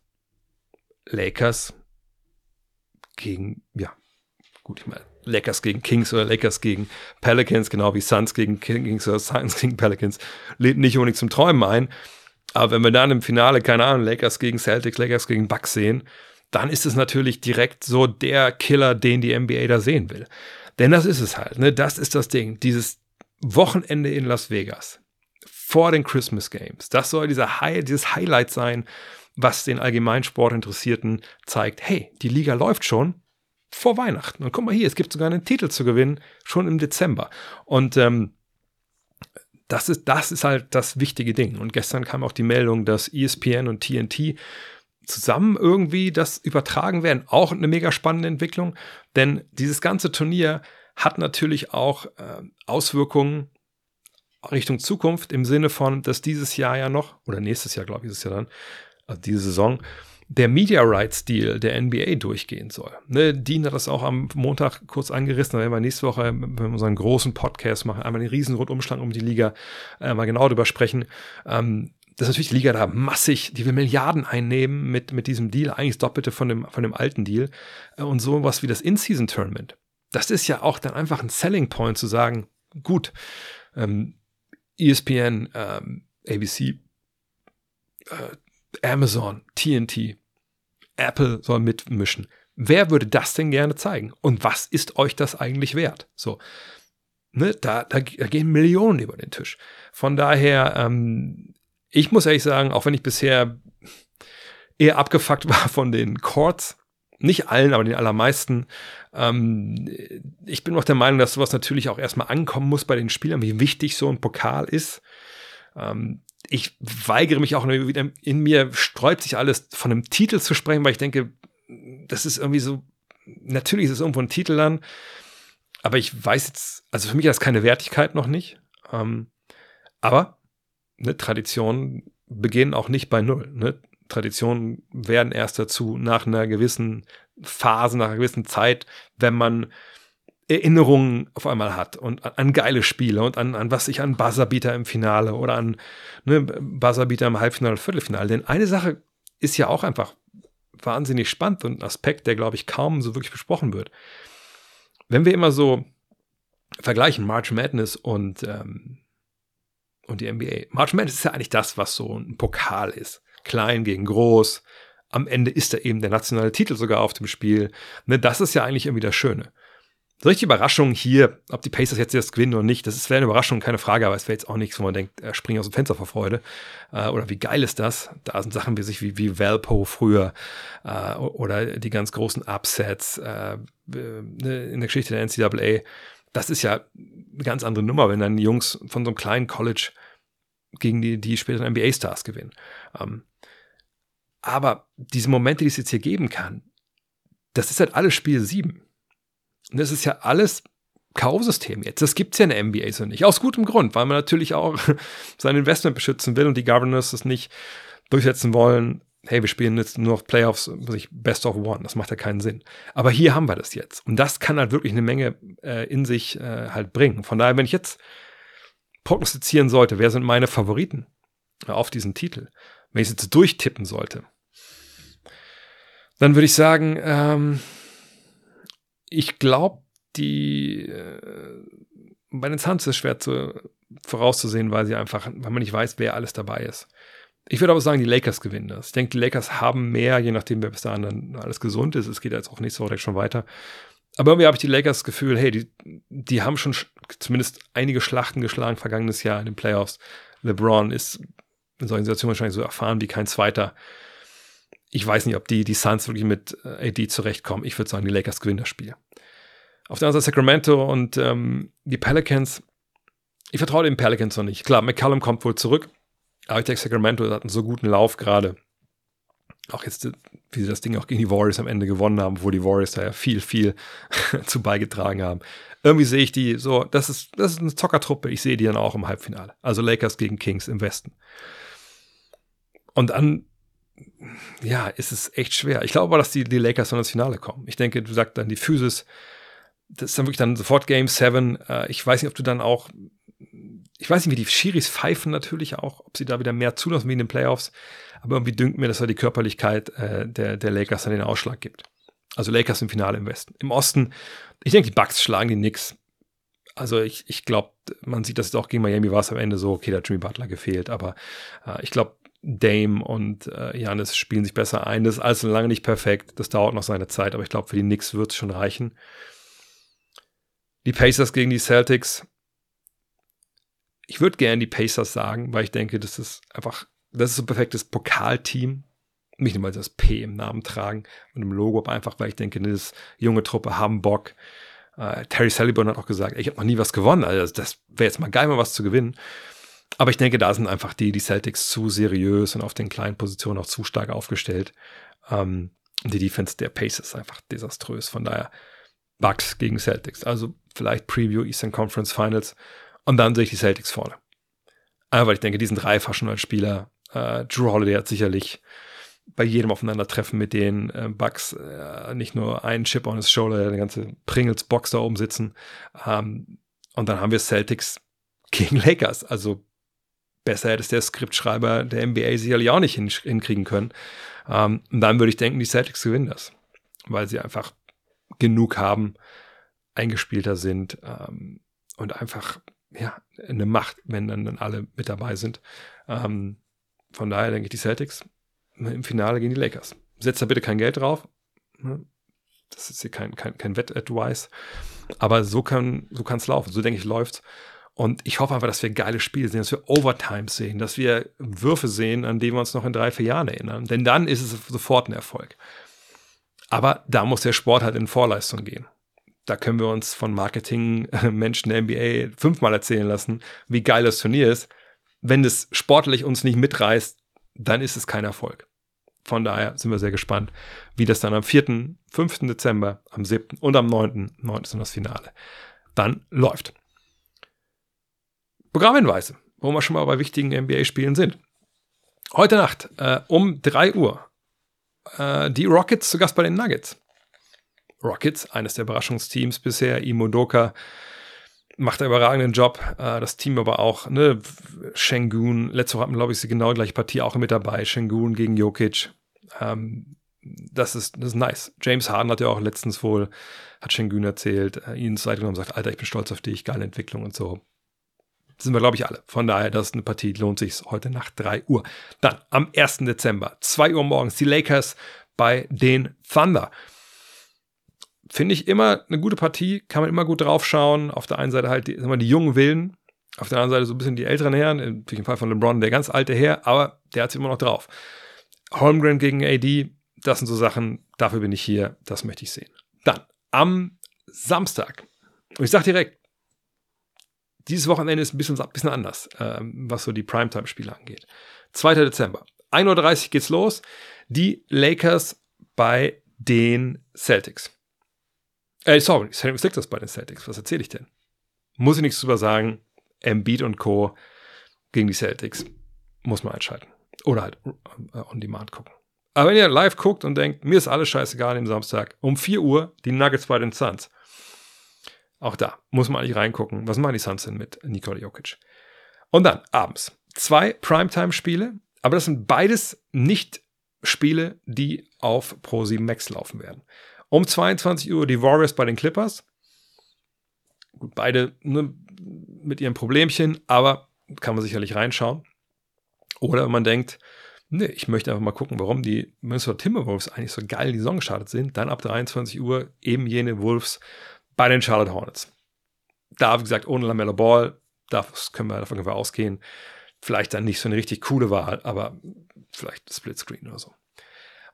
S1: Lakers gegen, ja, gut, ich meine, Lakers gegen Kings oder Lakers gegen Pelicans, genau wie Suns gegen Kings oder Suns gegen Pelicans, lädt nicht unbedingt zum Träumen ein. Aber wenn wir dann im Finale, keine Ahnung, Lakers gegen Celtics, Lakers gegen Bucks sehen, dann ist es natürlich direkt so der Killer, den die NBA da sehen will. Denn das ist es halt, ne? Das ist das Ding. Dieses Wochenende in Las Vegas vor den Christmas Games. Das soll dieser High, dieses Highlight sein, was den Allgemeinsportinteressierten zeigt, hey, die Liga läuft schon, vor Weihnachten. Und guck mal hier, es gibt sogar einen Titel zu gewinnen, schon im Dezember. Und ähm, das, ist, das ist halt das wichtige Ding. Und gestern kam auch die Meldung, dass ESPN und TNT zusammen irgendwie das übertragen werden. Auch eine mega spannende Entwicklung, denn dieses ganze Turnier hat natürlich auch äh, Auswirkungen Richtung Zukunft im Sinne von, dass dieses Jahr ja noch, oder nächstes Jahr, glaube ich, ist es ja dann, also diese Saison, der Media Rights Deal der NBA durchgehen soll. Ne, Dean hat das auch am Montag kurz angerissen, da werden wir nächste Woche, wenn wir unseren großen Podcast machen, einmal den riesen Rundumschlag um die Liga äh, mal genau darüber sprechen. Ähm, dass natürlich die Liga da massig, die will Milliarden einnehmen mit, mit diesem Deal, eigentlich das Doppelte von dem, von dem alten Deal. Äh, und sowas wie das In-Season-Tournament. Das ist ja auch dann einfach ein Selling Point zu sagen, gut, ähm, ESPN, ähm, ABC, äh, Amazon, TNT, Apple soll mitmischen. Wer würde das denn gerne zeigen? Und was ist euch das eigentlich wert? So, ne, da, da, da gehen Millionen über den Tisch. Von daher, ähm, ich muss ehrlich sagen, auch wenn ich bisher eher abgefuckt war von den Chords, nicht allen, aber den allermeisten. Ähm, ich bin auch der Meinung, dass sowas natürlich auch erstmal ankommen muss bei den Spielern, wie wichtig so ein Pokal ist. Ähm, ich weigere mich auch wieder, in mir sträubt sich alles, von einem Titel zu sprechen, weil ich denke, das ist irgendwie so, natürlich ist es irgendwo ein Titel dann, aber ich weiß jetzt, also für mich hat das keine Wertigkeit noch nicht. Ähm, aber ne, Traditionen beginnen auch nicht bei Null. Ne? Traditionen werden erst dazu nach einer gewissen Phase, nach einer gewissen Zeit, wenn man Erinnerungen auf einmal hat und an, geile Spiele und an, an was ich an Buzzerbeater im Finale oder an ne, Buzzerbeater im Halbfinale Viertelfinale. Denn eine Sache ist ja auch einfach wahnsinnig spannend und ein Aspekt, der, glaube ich, kaum so wirklich besprochen wird. Wenn wir immer so vergleichen, March Madness und, ähm, und die NBA. March Madness ist ja eigentlich das, was so ein Pokal ist. Klein gegen groß. Am Ende ist da eben der nationale Titel sogar auf dem Spiel. Ne, das ist ja eigentlich irgendwie das Schöne. So richtig Überraschung hier, ob die Pacers jetzt das gewinnen oder nicht, das wäre eine Überraschung, keine Frage, aber es wäre jetzt auch nichts, wo man denkt, er springt aus dem Fenster vor Freude. Äh, oder wie geil ist das? Da sind Sachen wie sich wie, wie Valpo früher äh, oder die ganz großen Upsets äh, ne, in der Geschichte der NCAA. Das ist ja eine ganz andere Nummer, wenn dann Jungs von so einem kleinen College gegen die, die späteren NBA-Stars gewinnen. Ähm, aber diese Momente, die es jetzt hier geben kann, das ist halt alles Spiel 7. Und das ist ja alles Kaufsystem jetzt. Das gibt es ja in der NBA so nicht. Aus gutem Grund, weil man natürlich auch sein Investment beschützen will und die Governors das nicht durchsetzen wollen. Hey, wir spielen jetzt nur auf Playoffs, Best of One. Das macht ja keinen Sinn. Aber hier haben wir das jetzt. Und das kann halt wirklich eine Menge äh, in sich äh, halt bringen. Von daher, wenn ich jetzt prognostizieren sollte, wer sind meine Favoriten auf diesen Titel, wenn ich es jetzt durchtippen sollte, dann würde ich sagen, ähm, ich glaube, die äh, bei den Suns ist es schwer zu, vorauszusehen, weil sie einfach, weil man nicht weiß, wer alles dabei ist. Ich würde aber sagen, die Lakers gewinnen das. Ich denke, die Lakers haben mehr, je nachdem, wer bis dahin dann alles gesund ist. Es geht jetzt auch nächste Woche direkt schon weiter. Aber irgendwie habe ich die Lakers Gefühl, hey, die, die haben schon zumindest einige Schlachten geschlagen vergangenes Jahr in den Playoffs. LeBron ist in solchen Situationen wahrscheinlich so erfahren wie kein zweiter ich weiß nicht, ob die, die Suns wirklich mit äh, AD zurechtkommen. Ich würde sagen, die Lakers gewinnen das Spiel. Auf der anderen Seite Sacramento und ähm, die Pelicans. Ich vertraue den Pelicans noch nicht. Klar, McCallum kommt wohl zurück. Aber ich denke, Sacramento hat einen so guten Lauf gerade. Auch jetzt, wie sie das Ding auch gegen die Warriors am Ende gewonnen haben, wo die Warriors da ja viel, viel zu beigetragen haben. Irgendwie sehe ich die so, das ist, das ist eine Zockertruppe. Ich sehe die dann auch im Halbfinale. Also Lakers gegen Kings im Westen. Und dann ja, ist es echt schwer. Ich glaube aber, dass die, die Lakers dann ins Finale kommen. Ich denke, du sagst dann die Physis, das ist dann wirklich dann sofort Game 7. Äh, ich weiß nicht, ob du dann auch, ich weiß nicht, wie die Schiris pfeifen natürlich auch, ob sie da wieder mehr zulassen wie in den Playoffs. Aber irgendwie dünkt mir, dass da die Körperlichkeit äh, der, der Lakers dann den Ausschlag gibt. Also Lakers im Finale im Westen. Im Osten, ich denke, die Bucks schlagen die Knicks. Also ich, ich glaube, man sieht das auch gegen Miami war es am Ende so, okay, da hat Jimmy Butler gefehlt, aber äh, ich glaube, Dame und äh, Janis spielen sich besser ein. Das ist alles lange nicht perfekt. Das dauert noch seine Zeit, aber ich glaube, für die Knicks wird es schon reichen. Die Pacers gegen die Celtics. Ich würde gerne die Pacers sagen, weil ich denke, das ist einfach, das ist ein perfektes Pokalteam. Nicht nur, weil sie das P im Namen tragen und im Logo, aber einfach, weil ich denke, das junge Truppe haben Bock. Uh, Terry Sullivan hat auch gesagt, ich habe noch nie was gewonnen. Also das wäre jetzt mal geil, mal was zu gewinnen. Aber ich denke, da sind einfach die, die Celtics zu seriös und auf den kleinen Positionen auch zu stark aufgestellt. Ähm, die Defense der Pace ist einfach desaströs. Von daher Bucks gegen Celtics. Also vielleicht Preview Eastern Conference Finals. Und dann sehe ich die Celtics vorne. Aber ich denke, die sind reifer schon als Spieler. Äh, Drew Holiday hat sicherlich bei jedem Aufeinandertreffen mit den äh, Bucks äh, nicht nur einen Chip on his shoulder, eine ganze Pringles-Box da oben sitzen. Ähm, und dann haben wir Celtics gegen Lakers. Also besser hätte es der Skriptschreiber der NBA sicherlich auch nicht hinkriegen können. Ähm, und dann würde ich denken, die Celtics gewinnen das, weil sie einfach genug haben, eingespielter sind ähm, und einfach ja eine Macht, wenn dann, dann alle mit dabei sind. Ähm, von daher denke ich, die Celtics im Finale gegen die Lakers. Setzt da bitte kein Geld drauf. Ne? Das ist hier kein, kein, kein Wett-Advice. Aber so kann so es laufen. So denke ich, läuft und ich hoffe einfach, dass wir geile Spiele sehen, dass wir Overtime sehen, dass wir Würfe sehen, an die wir uns noch in drei, vier Jahren erinnern. Denn dann ist es sofort ein Erfolg. Aber da muss der Sport halt in Vorleistung gehen. Da können wir uns von Marketing-Menschen der NBA fünfmal erzählen lassen, wie geil das Turnier ist. Wenn es sportlich uns nicht mitreißt, dann ist es kein Erfolg. Von daher sind wir sehr gespannt, wie das dann am 4., 5. Dezember, am 7. und am 9. 9. ist das Finale, dann läuft. Programmhinweise, wo wir schon mal bei wichtigen NBA-Spielen sind. Heute Nacht äh, um 3 Uhr äh, die Rockets zu Gast bei den Nuggets. Rockets, eines der Überraschungsteams bisher, Imo Doka macht einen überragenden Job. Äh, das Team aber auch, ne, Shengun, letzte Woche hatten, glaube ich, sie genau die gleiche Partie auch mit dabei. Shengun gegen Jokic. Ähm, das ist, das ist nice. James Harden hat ja auch letztens wohl, hat Schengen erzählt, äh, ihn Zeit genommen und sagt, Alter, ich bin stolz auf dich, geile Entwicklung und so. Das sind wir, glaube ich, alle. Von daher, das ist eine Partie, lohnt sich heute nach 3 Uhr. Dann am 1. Dezember, 2 Uhr morgens, die Lakers bei den Thunder. Finde ich immer eine gute Partie, kann man immer gut drauf schauen. Auf der einen Seite halt die, die jungen Willen, auf der anderen Seite so ein bisschen die älteren Herren, im Fall von LeBron, der ganz alte Herr, aber der hat es immer noch drauf. Holmgren gegen AD, das sind so Sachen, dafür bin ich hier, das möchte ich sehen. Dann am Samstag, und ich sage direkt, dieses Wochenende ist ein bisschen, ein bisschen anders, ähm, was so die Primetime-Spiele angeht. 2. Dezember, 1.30 Uhr geht's los. Die Lakers bei den Celtics. Äh, sorry, Sixers bei den Celtics. Was erzähle ich denn? Muss ich nichts drüber sagen. Embiid und Co. gegen die Celtics. Muss man einschalten. Oder halt äh, on demand gucken. Aber wenn ihr live guckt und denkt, mir ist alles scheißegal am Samstag, um 4 Uhr die Nuggets bei den Suns. Auch da muss man eigentlich reingucken. Was machen die Suns denn mit Nikola Jokic? Und dann abends zwei Primetime-Spiele, aber das sind beides nicht Spiele, die auf Pro7 Max laufen werden. Um 22 Uhr die Warriors bei den Clippers. Gut, beide ne, mit ihren Problemchen, aber kann man sicherlich reinschauen. Oder wenn man denkt, nee, ich möchte einfach mal gucken, warum die Minnesota Timberwolves eigentlich so geil in die Saison gestartet sind, dann ab 23 Uhr eben jene Wolves bei den Charlotte Hornets. Da, wie gesagt, ohne Lamello Ball, das können wir, davon können wir ausgehen. Vielleicht dann nicht so eine richtig coole Wahl, aber vielleicht Splitscreen oder so.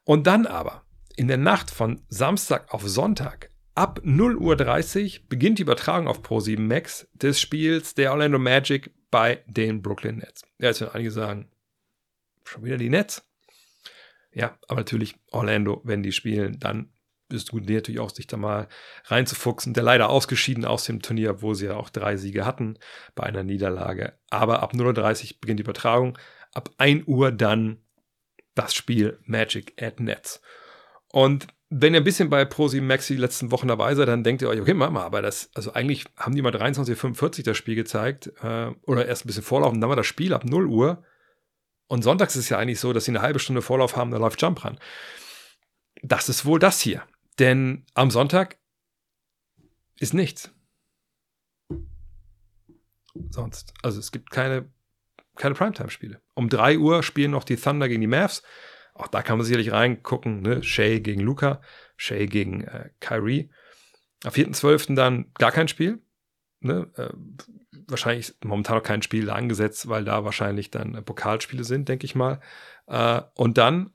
S1: Und dann aber in der Nacht von Samstag auf Sonntag ab 0.30 Uhr beginnt die Übertragung auf Pro7 Max des Spiels der Orlando Magic bei den Brooklyn Nets. Ja, jetzt werden einige sagen, schon wieder die Nets. Ja, aber natürlich Orlando, wenn die spielen, dann ist gut natürlich auch, sich da mal reinzufuchsen. Der leider ausgeschieden aus dem Turnier, wo sie ja auch drei Siege hatten bei einer Niederlage. Aber ab 0.30 Uhr beginnt die Übertragung. Ab 1 Uhr dann das Spiel Magic at Nets. Und wenn ihr ein bisschen bei Pro7 Max die letzten Wochen dabei seid, dann denkt ihr euch, okay, mach mal, aber das, also eigentlich haben die mal 23.45 das Spiel gezeigt, äh, oder erst ein bisschen vorlaufen, dann war das Spiel ab 0 Uhr. Und sonntags ist es ja eigentlich so, dass sie eine halbe Stunde Vorlauf haben, da läuft Jump ran. Das ist wohl das hier. Denn am Sonntag ist nichts. Sonst. Also es gibt keine, keine Primetime-Spiele. Um 3 Uhr spielen noch die Thunder gegen die Mavs. Auch da kann man sicherlich reingucken. Ne? Shay gegen Luca, Shay gegen äh, Kyrie. Am 4.12. dann gar kein Spiel. Ne? Äh, wahrscheinlich momentan noch kein Spiel angesetzt, weil da wahrscheinlich dann äh, Pokalspiele sind, denke ich mal. Äh, und dann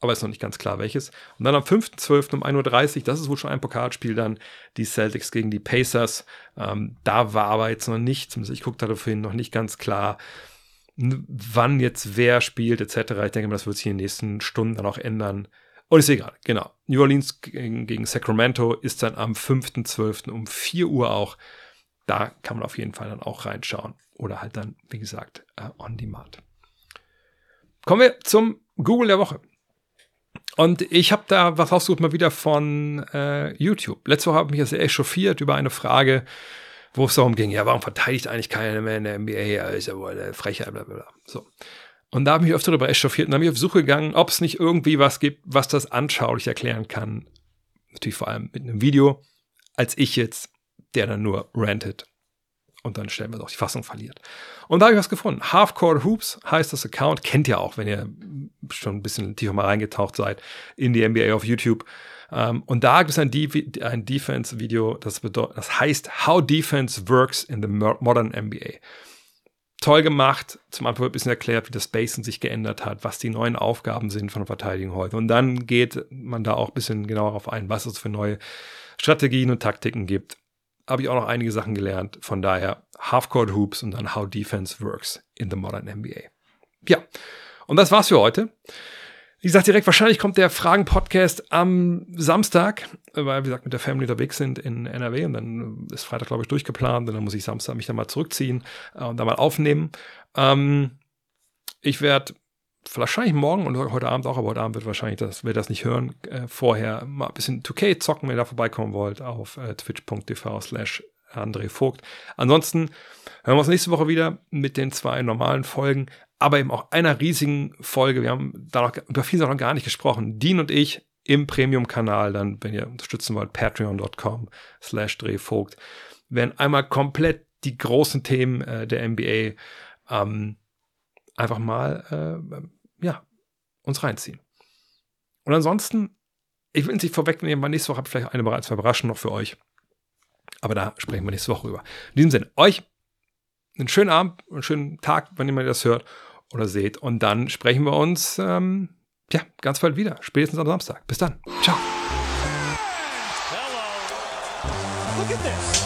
S1: aber ist noch nicht ganz klar welches. Und dann am 5.12. um 1.30 Uhr, das ist wohl schon ein Pokalspiel, dann die Celtics gegen die Pacers. Ähm, da war aber jetzt noch nicht, zumindest ich gucke daraufhin, noch nicht ganz klar, wann jetzt wer spielt, etc. Ich denke mal, das wird sich in den nächsten Stunden dann auch ändern. Und ich sehe gerade, genau. New Orleans gegen, gegen Sacramento ist dann am 5.12. um 4 Uhr auch. Da kann man auf jeden Fall dann auch reinschauen. Oder halt dann, wie gesagt, uh, on demand. Kommen wir zum Google der Woche. Und ich habe da was rausgesucht mal wieder von äh, YouTube. Letzte Woche habe ich mich sehr echauffiert über eine Frage, wo es darum ging, ja, warum verteidigt eigentlich keiner mehr in der NBA? Ja, ist ja wohl eine Frechheit, bla, bla, bla. So. Und da habe ich mich öfter darüber echauffiert und habe mich auf Suche gegangen, ob es nicht irgendwie was gibt, was das anschaulich erklären kann. Natürlich vor allem mit einem Video, als ich jetzt, der dann nur rantet und dann stellen wir auch die Fassung verliert. Und da habe ich was gefunden. Halfcore Hoops heißt das Account. Kennt ihr auch, wenn ihr schon ein bisschen tiefer mal reingetaucht seid in die NBA auf YouTube. Um, ähm, und da gibt es ein, ein Defense-Video, das, das heißt How Defense Works in the Modern NBA. Toll gemacht. Zum Anfang wird ein bisschen erklärt, wie das Spacing sich geändert hat, was die neuen Aufgaben sind von der Verteidigung heute. Und dann geht man da auch ein bisschen genauer darauf ein, was es für neue Strategien und Taktiken gibt habe ich auch noch einige Sachen gelernt. Von daher Half-Court Hoops und dann How Defense Works in the Modern NBA. Ja, und das war's für heute. Wie gesagt, direkt, wahrscheinlich kommt der Fragen-Podcast am Samstag, weil, wie gesagt, mit der Family unterwegs sind in NRW und dann ist Freitag, glaube ich, durchgeplant und dann muss ich Samstag mich dann mal zurückziehen äh, und dann mal aufnehmen. Ähm, ich werde wahrscheinlich morgen und heute Abend auch, aber heute Abend wird wahrscheinlich, das, wer das nicht hören, äh, vorher mal ein bisschen 2K zocken, wenn ihr da vorbeikommen wollt, auf äh, twitch.tv slash André Vogt. Ansonsten hören wir uns nächste Woche wieder mit den zwei normalen Folgen. aber eben auch einer riesigen Folge. Wir haben da noch über viele noch gar nicht gesprochen. Dean und ich im Premium-Kanal, dann, wenn ihr unterstützen wollt, patreon.com slash drehvogt, werden einmal komplett die großen Themen äh, der NBA ähm, einfach mal äh, ja, uns reinziehen. Und ansonsten, ich will es nicht vorwegnehmen, weil nächste Woche habe ich vielleicht eine bereits Überraschung noch für euch. Aber da sprechen wir nächste Woche über. In diesem Sinne, euch einen schönen Abend, einen schönen Tag, wenn ihr mal das hört oder seht. Und dann sprechen wir uns ähm, ja, ganz bald wieder. Spätestens am Samstag. Bis dann. Ciao.
S2: Hello. Look at this.